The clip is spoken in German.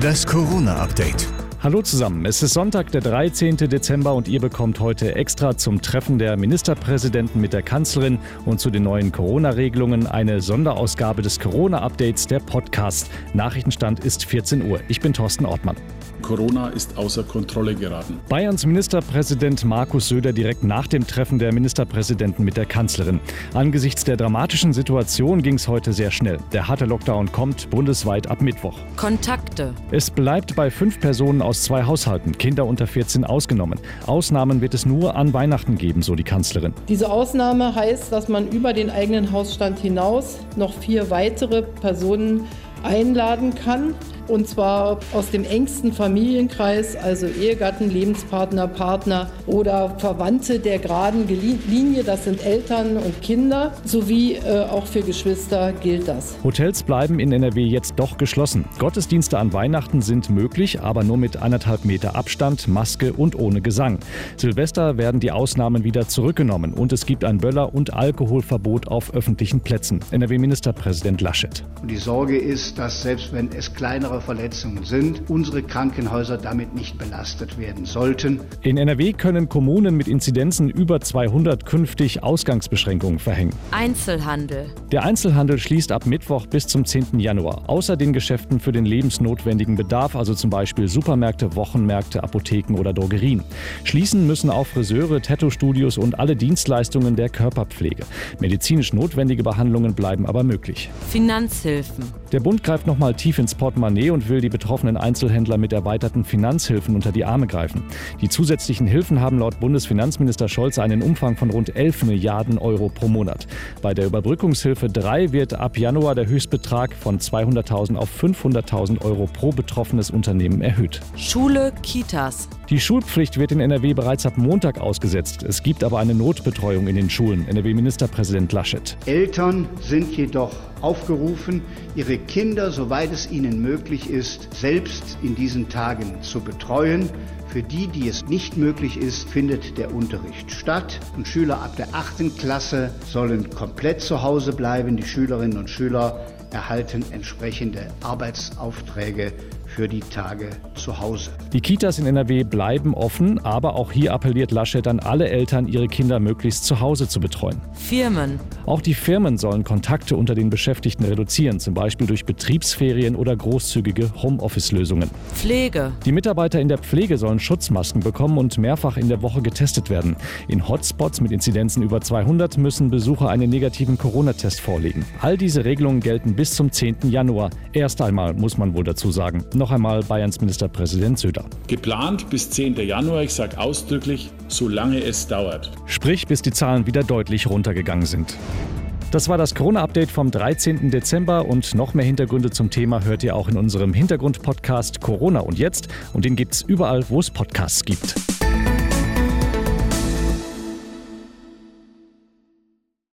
Das Corona-Update. Hallo zusammen, es ist Sonntag, der 13. Dezember und ihr bekommt heute extra zum Treffen der Ministerpräsidenten mit der Kanzlerin und zu den neuen Corona-Regelungen eine Sonderausgabe des Corona-Updates der Podcast. Nachrichtenstand ist 14 Uhr. Ich bin Thorsten Ortmann. Corona ist außer Kontrolle geraten. Bayerns Ministerpräsident Markus Söder direkt nach dem Treffen der Ministerpräsidenten mit der Kanzlerin. Angesichts der dramatischen Situation ging es heute sehr schnell. Der harte Lockdown kommt bundesweit ab Mittwoch. Kontakte. Es bleibt bei fünf Personen aus zwei Haushalten, Kinder unter 14 ausgenommen. Ausnahmen wird es nur an Weihnachten geben, so die Kanzlerin. Diese Ausnahme heißt, dass man über den eigenen Hausstand hinaus noch vier weitere Personen einladen kann. Und zwar aus dem engsten Familienkreis, also Ehegatten, Lebenspartner, Partner oder Verwandte der geraden Linie. Das sind Eltern und Kinder, sowie äh, auch für Geschwister gilt das. Hotels bleiben in NRW jetzt doch geschlossen. Gottesdienste an Weihnachten sind möglich, aber nur mit anderthalb Meter Abstand, Maske und ohne Gesang. Silvester werden die Ausnahmen wieder zurückgenommen und es gibt ein Böller- und Alkoholverbot auf öffentlichen Plätzen. NRW-Ministerpräsident Laschet. Und die Sorge ist, dass selbst wenn es kleinere schwere Verletzungen sind, unsere Krankenhäuser damit nicht belastet werden sollten. In NRW können Kommunen mit Inzidenzen über 200 künftig Ausgangsbeschränkungen verhängen. Einzelhandel. Der Einzelhandel schließt ab Mittwoch bis zum 10. Januar. Außer den Geschäften für den lebensnotwendigen Bedarf, also zum Beispiel Supermärkte, Wochenmärkte, Apotheken oder Drogerien. Schließen müssen auch Friseure, Tattoo-Studios und alle Dienstleistungen der Körperpflege. Medizinisch notwendige Behandlungen bleiben aber möglich. Finanzhilfen. Der Bund greift nochmal tief ins Portemonnaie und will die betroffenen Einzelhändler mit erweiterten Finanzhilfen unter die Arme greifen. Die zusätzlichen Hilfen haben laut Bundesfinanzminister Scholz einen Umfang von rund 11 Milliarden Euro pro Monat. Bei der Überbrückungshilfe 3 wird ab Januar der Höchstbetrag von 200.000 auf 500.000 Euro pro betroffenes Unternehmen erhöht. Schule, Kitas. Die Schulpflicht wird in NRW bereits ab Montag ausgesetzt. Es gibt aber eine Notbetreuung in den Schulen. NRW-Ministerpräsident Laschet. Eltern sind jedoch aufgerufen, ihre Kinder, soweit es ihnen möglich ist, selbst in diesen Tagen zu betreuen. Für die, die es nicht möglich ist, findet der Unterricht statt und Schüler ab der 8. Klasse sollen komplett zu Hause bleiben. Die Schülerinnen und Schüler erhalten entsprechende Arbeitsaufträge für die Tage zu Hause. Die Kitas in NRW bleiben offen, aber auch hier appelliert Laschet an alle Eltern, ihre Kinder möglichst zu Hause zu betreuen. Firmen. Auch die Firmen sollen Kontakte unter den Beschäftigten reduzieren, zum Beispiel durch Betriebsferien oder großzügige Homeoffice-Lösungen. Pflege. Die Mitarbeiter in der Pflege sollen Schutzmasken bekommen und mehrfach in der Woche getestet werden. In Hotspots mit Inzidenzen über 200 müssen Besucher einen negativen Corona-Test vorlegen. All diese Regelungen gelten bis zum 10. Januar. Erst einmal muss man wohl dazu sagen. Noch noch einmal Bayerns Ministerpräsident Söder. Geplant bis 10. Januar, ich sage ausdrücklich, solange es dauert. Sprich, bis die Zahlen wieder deutlich runtergegangen sind. Das war das Corona-Update vom 13. Dezember und noch mehr Hintergründe zum Thema hört ihr auch in unserem Hintergrund-Podcast Corona und jetzt und den gibt es überall, wo es Podcasts gibt.